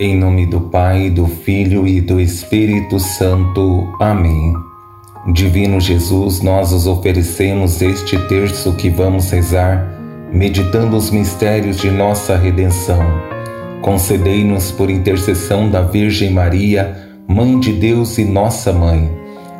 Em nome do Pai, do Filho e do Espírito Santo. Amém. Divino Jesus, nós os oferecemos este terço que vamos rezar, meditando os mistérios de nossa redenção. Concedei-nos, por intercessão da Virgem Maria, Mãe de Deus e nossa Mãe,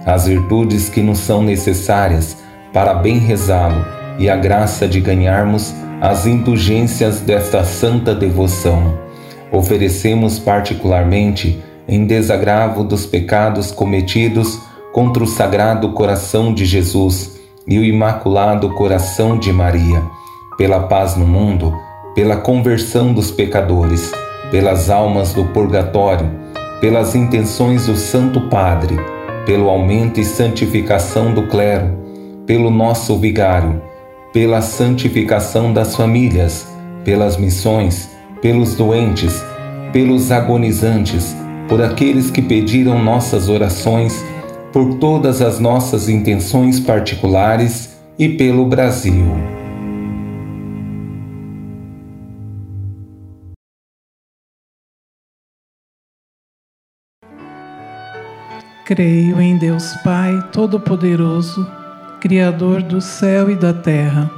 as virtudes que nos são necessárias para bem rezá-lo e a graça de ganharmos as indulgências desta santa devoção oferecemos particularmente em desagravo dos pecados cometidos contra o Sagrado Coração de Jesus e o Imaculado Coração de Maria, pela paz no mundo, pela conversão dos pecadores, pelas almas do purgatório, pelas intenções do Santo Padre, pelo aumento e santificação do clero, pelo nosso vigário, pela santificação das famílias, pelas missões, pelos doentes, pelos agonizantes, por aqueles que pediram nossas orações, por todas as nossas intenções particulares e pelo Brasil. Creio em Deus Pai Todo-Poderoso, Criador do céu e da terra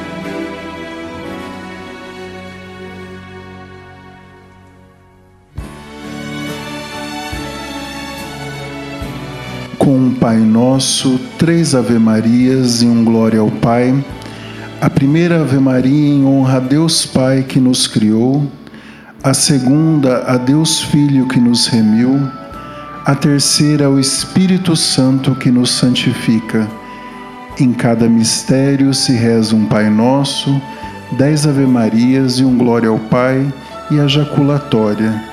Com um Pai Nosso, três Ave-Marias e um Glória ao Pai. A primeira Ave Maria em honra a Deus Pai que nos criou, a segunda a Deus Filho que nos remiu, a terceira ao Espírito Santo que nos santifica. Em cada mistério se reza um Pai Nosso, dez Ave-Marias e um Glória ao Pai e a jaculatória.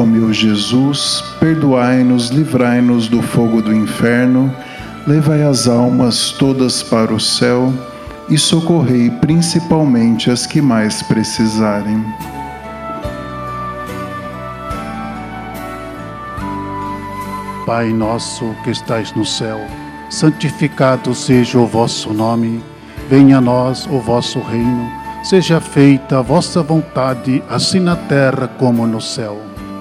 Ó meu Jesus, perdoai-nos, livrai-nos do fogo do inferno, levai as almas todas para o céu e socorrei principalmente as que mais precisarem. Pai nosso que estais no céu, santificado seja o vosso nome, venha a nós o vosso reino, seja feita a vossa vontade, assim na terra como no céu.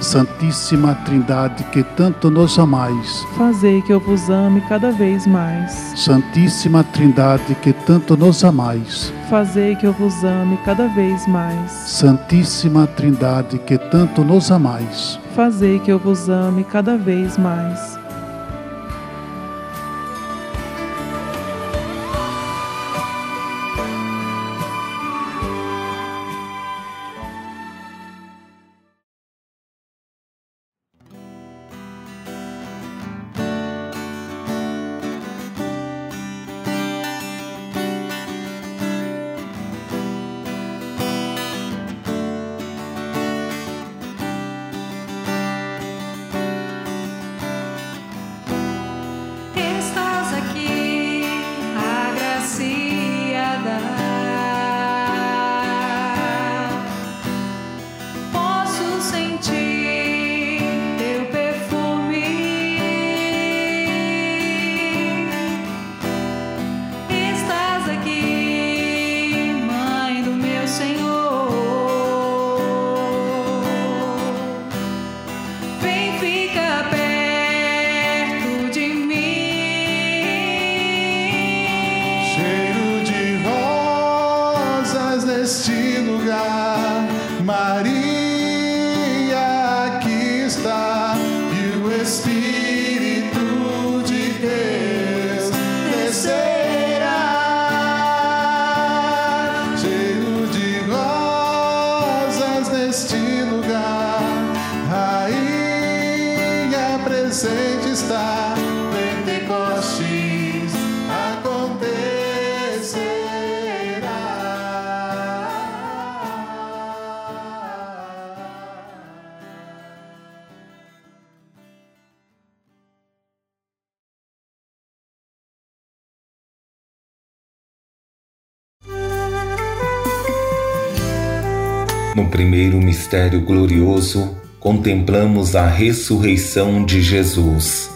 Santíssima Trindade, que tanto nos amais, Fazei que eu vos ame cada vez mais. Santíssima Trindade, que tanto nos amais, Fazei que eu vos ame cada vez mais. Santíssima Trindade, que tanto nos amais, Fazei que eu vos ame cada vez mais. Acontecerá. No primeiro mistério glorioso, contemplamos a ressurreição de Jesus.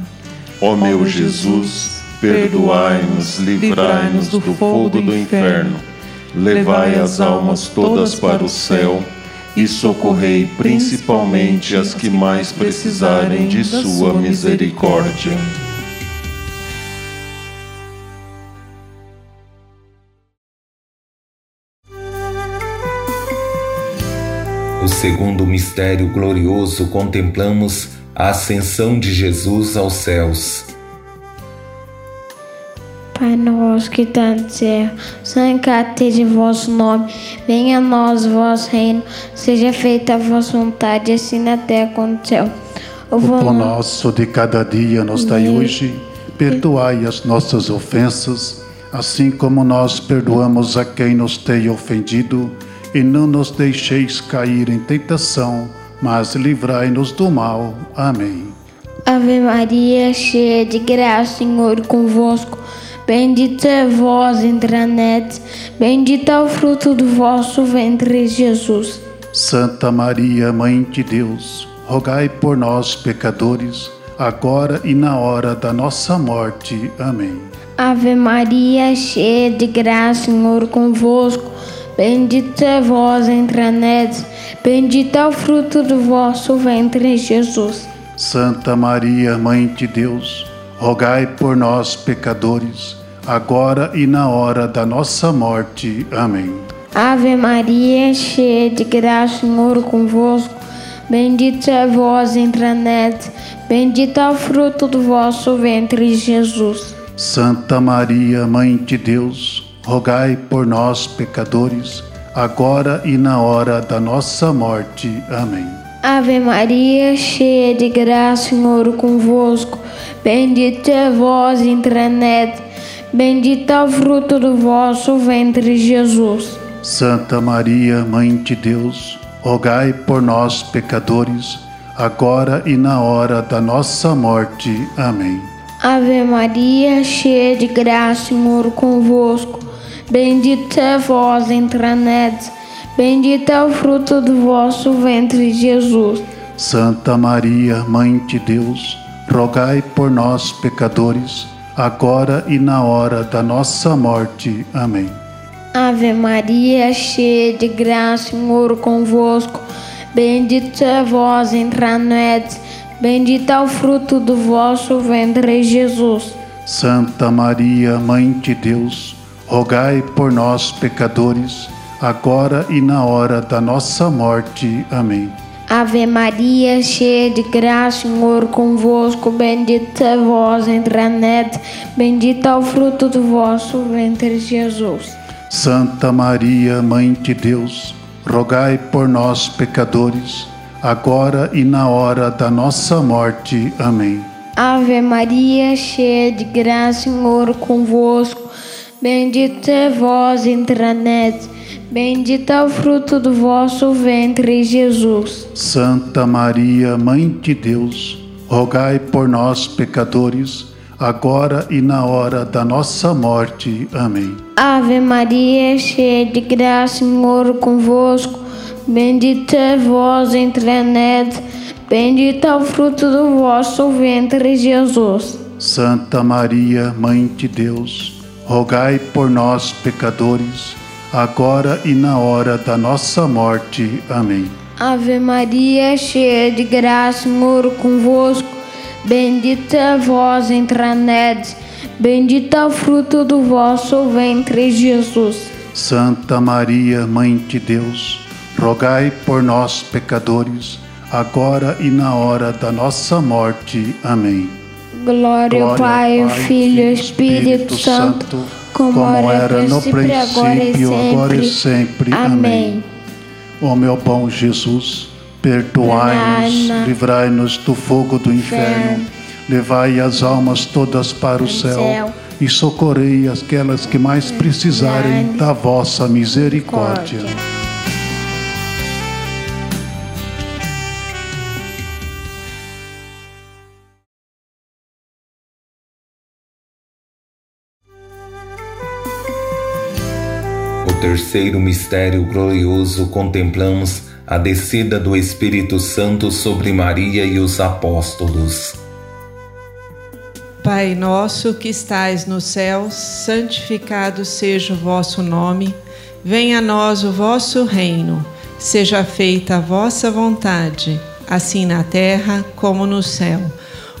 Ó meu Jesus, perdoai-nos, livrai-nos do fogo do inferno, levai as almas todas para o céu e socorrei principalmente as que mais precisarem de Sua misericórdia. O segundo mistério glorioso contemplamos a ascensão de Jesus aos céus. Pai nosso que está no céu, santificado seja o vosso nome, venha a nós o vosso reino, seja feita a vossa vontade, assim na terra como no céu. O O pão pão nosso de cada dia nos dai hoje, perdoai as nossas ofensas, assim como nós perdoamos a quem nos tem ofendido, e não nos deixeis cair em tentação, mas livrai-nos do mal. Amém. Ave Maria, cheia de graça, Senhor é convosco. Bendita é vós entre as netes, bendito é o fruto do vosso ventre, Jesus. Santa Maria, Mãe de Deus, rogai por nós, pecadores, agora e na hora da nossa morte. Amém. Ave Maria, cheia de graça, Senhor é convosco. Bendita é vós entre as netes, bendito é o fruto do vosso ventre, Jesus. Santa Maria, Mãe de Deus, rogai por nós, pecadores, agora e na hora da nossa morte. Amém. Ave Maria, cheia de graça, Senhor é convosco. Bendita é vós entre as netes, bendito é o fruto do vosso ventre, Jesus. Santa Maria, Mãe de Deus, rogai por nós, pecadores, agora e na hora da nossa morte. Amém. Ave Maria, cheia de graça, Senhor é convosco. Bendita é vós entre as netes, bendito é o fruto do vosso ventre, Jesus. Santa Maria, Mãe de Deus, rogai por nós, pecadores, agora e na hora da nossa morte. Amém. Ave Maria, cheia de graça, Senhor é convosco. Bendita é vós entre netes, bendito é o fruto do vosso ventre, Jesus. Santa Maria, Mãe de Deus, rogai por nós, pecadores, agora e na hora da nossa morte. Amém. Ave Maria, cheia de graça, Senhor é convosco. Bendita é vós entre netes, bendito é o fruto do vosso ventre, Jesus. Santa Maria, Mãe de Deus, rogai por nós, pecadores, agora e na hora da nossa morte. Amém. Ave Maria, cheia de graça, Senhor convosco. Bendita é vós entre as netes, bendito é o fruto do vosso ventre, Jesus. Santa Maria, Mãe de Deus, rogai por nós, pecadores, agora e na hora da nossa morte. Amém. Ave Maria, cheia de graça, Senhor convosco. Bendita é vós netes, bendito é o fruto do vosso ventre, Jesus. Santa Maria, Mãe de Deus, rogai por nós, pecadores, agora e na hora da nossa morte. Amém. Ave Maria, cheia de graça, Senhor é convosco. Bendita é vós entre bendito é o fruto do vosso ventre, Jesus. Santa Maria, Mãe de Deus, rogai por nós, pecadores, agora e na hora da nossa morte. Amém. Ave Maria, cheia de graça, Senhor é convosco. Bendita é vós entre as bendito é o fruto do vosso ventre, Jesus. Santa Maria, Mãe de Deus, rogai por nós, pecadores, agora e na hora da nossa morte. Amém. Glória ao Pai, ao Filho e ao Espírito Santo, como, era no princípio, agora e sempre. Amém. Ó meu bom Jesus, perdoai-nos, livrai-nos do fogo do inferno, levai as almas todas para o céu e socorrei aquelas que mais precisarem da vossa misericórdia. Terceiro mistério glorioso contemplamos a descida do Espírito Santo sobre Maria e os apóstolos. Pai nosso que estais no céu, santificado seja o vosso nome, venha a nós o vosso reino, seja feita a vossa vontade, assim na terra como no céu.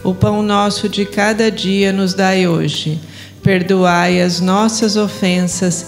O pão nosso de cada dia nos dai hoje. Perdoai as nossas ofensas,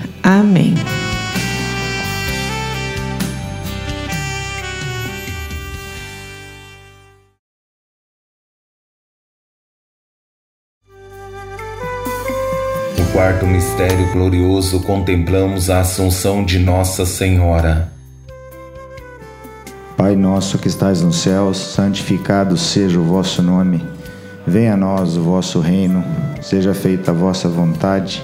Amém. No quarto mistério glorioso, contemplamos a Assunção de Nossa Senhora. Pai nosso que estais nos céus, santificado seja o vosso nome. Venha a nós o vosso reino, seja feita a vossa vontade,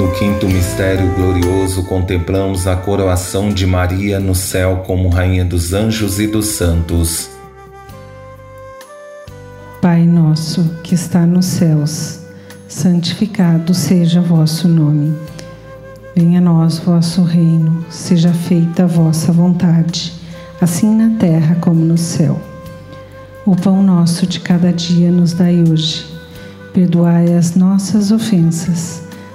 No quinto mistério glorioso, contemplamos a coroação de Maria no céu como Rainha dos anjos e dos santos. Pai nosso que está nos céus, santificado seja vosso nome. Venha a nós vosso reino, seja feita a vossa vontade, assim na terra como no céu. O pão nosso de cada dia nos dai hoje. Perdoai as nossas ofensas,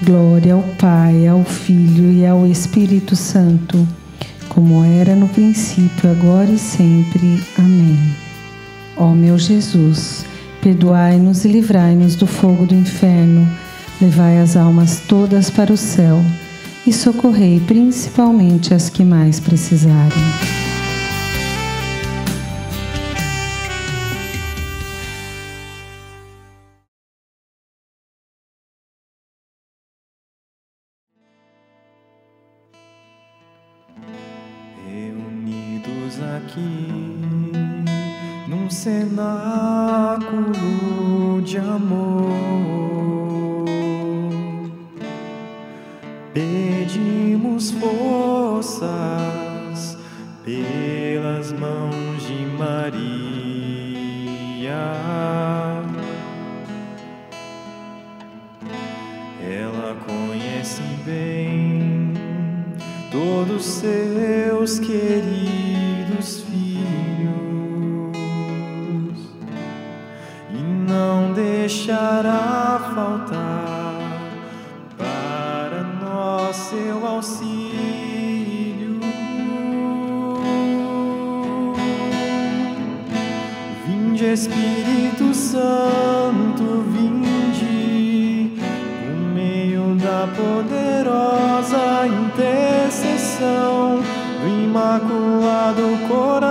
Glória ao Pai, ao Filho e ao Espírito Santo, como era no princípio, agora e sempre. Amém. Ó meu Jesus, perdoai-nos e livrai-nos do fogo do inferno, levai as almas todas para o céu e socorrei principalmente as que mais precisarem. Cenáculo de amor. Pedimos forças pelas mãos de Maria. Ela conhece bem todos seus queridos filhos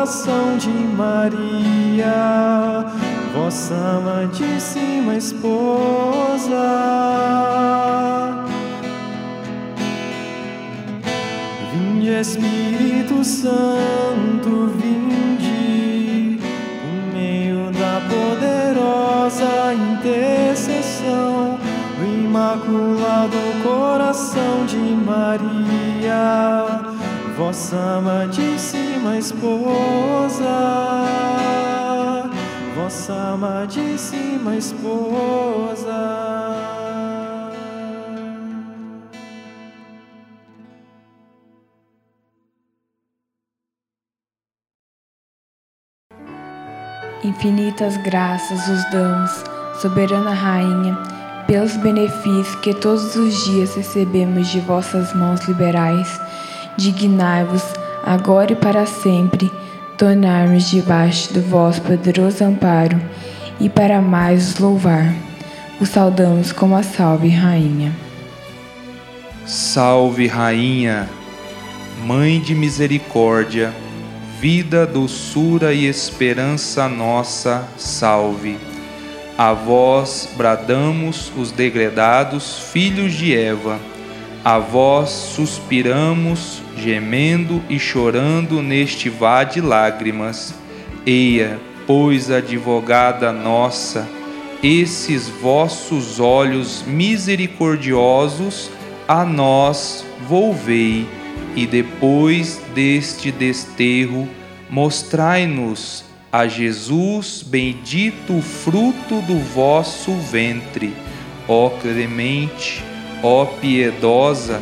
Coração de Maria, vossa amadíssima esposa. Vinde Espírito Santo, vinde por meio da poderosa intercessão do Imaculado Coração de Maria, vossa amadíssima esposa, vossa amadíssima esposa. Infinitas graças os damos, soberana Rainha, pelos benefícios que todos os dias recebemos de vossas mãos liberais. Dignai-vos, agora e para sempre, tornar-nos debaixo do vosso poderoso amparo e para mais os louvar. Os saudamos como a salve, Rainha. Salve, Rainha, Mãe de misericórdia, vida, doçura e esperança nossa, salve. A vós bradamos os degredados filhos de Eva, a vós suspiramos, gemendo e chorando neste vale de lágrimas. Eia, pois, advogada nossa, esses vossos olhos misericordiosos a nós volvei e depois deste desterro, mostrai-nos a Jesus, bendito fruto do vosso ventre. Ó clemente, ó piedosa,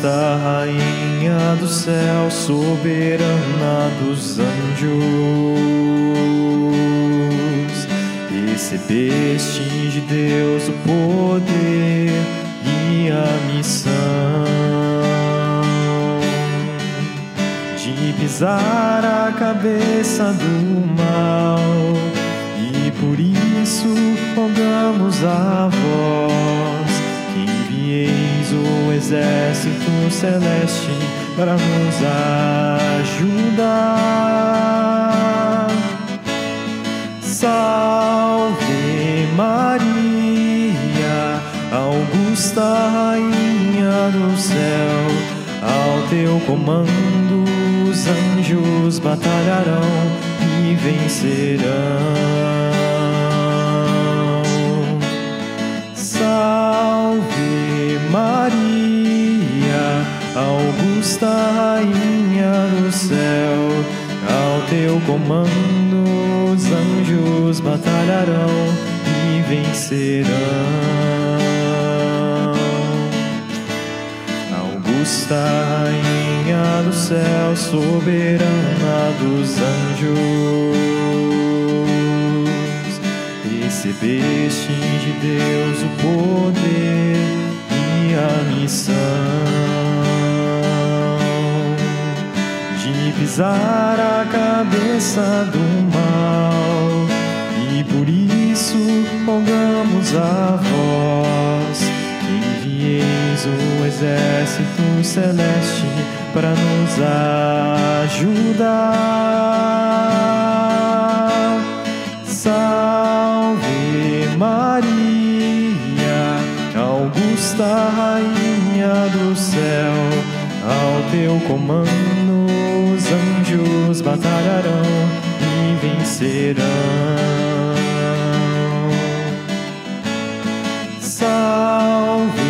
Augusta Rainha do céu, soberana dos anjos, recebeste de Deus o poder e a missão de pisar a cabeça do mal, e por isso rogamos a envieis o exército celeste para nos ajudar. Salve Maria, Augusta Rainha do céu, ao teu comando os anjos batalharão e vencerão. Salve Maria, Augusta Rainha do céu, ao teu comando os anjos batalharão e vencerão. Augusta Rainha do céu, soberana dos anjos, recebeste de Deus o poder e a missão pisar a cabeça do mal, e por isso rogamos a vós que envieis o exército celeste para nos ajudar. Salve Maria, Augusta Rainha do céu, ao teu comando anjos batalharão e vencerão. Salve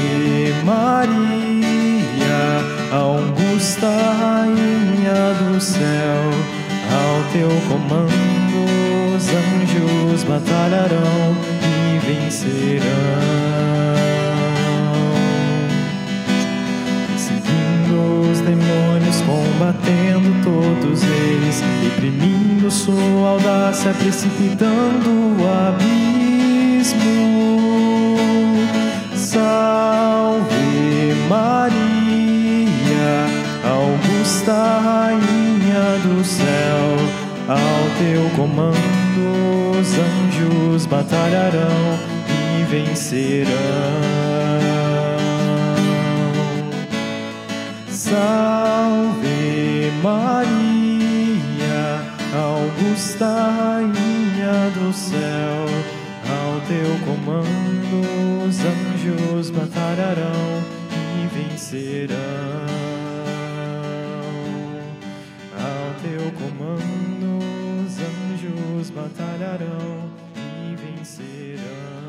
Maria, Augusta Rainha do céu, ao teu comando os anjos batalharão e vencerão. Seguindo os demônios, combatendo todos eles, reprimindo sua audácia, precipitando o abismo. Salve Maria, Augusta Rainha do céu, ao teu comando os anjos batalharão e vencerão. Salve Maria, Augusta Rainha do céu, ao teu comando os anjos batalharão e vencerão. Ao teu comando os anjos batalharão e vencerão.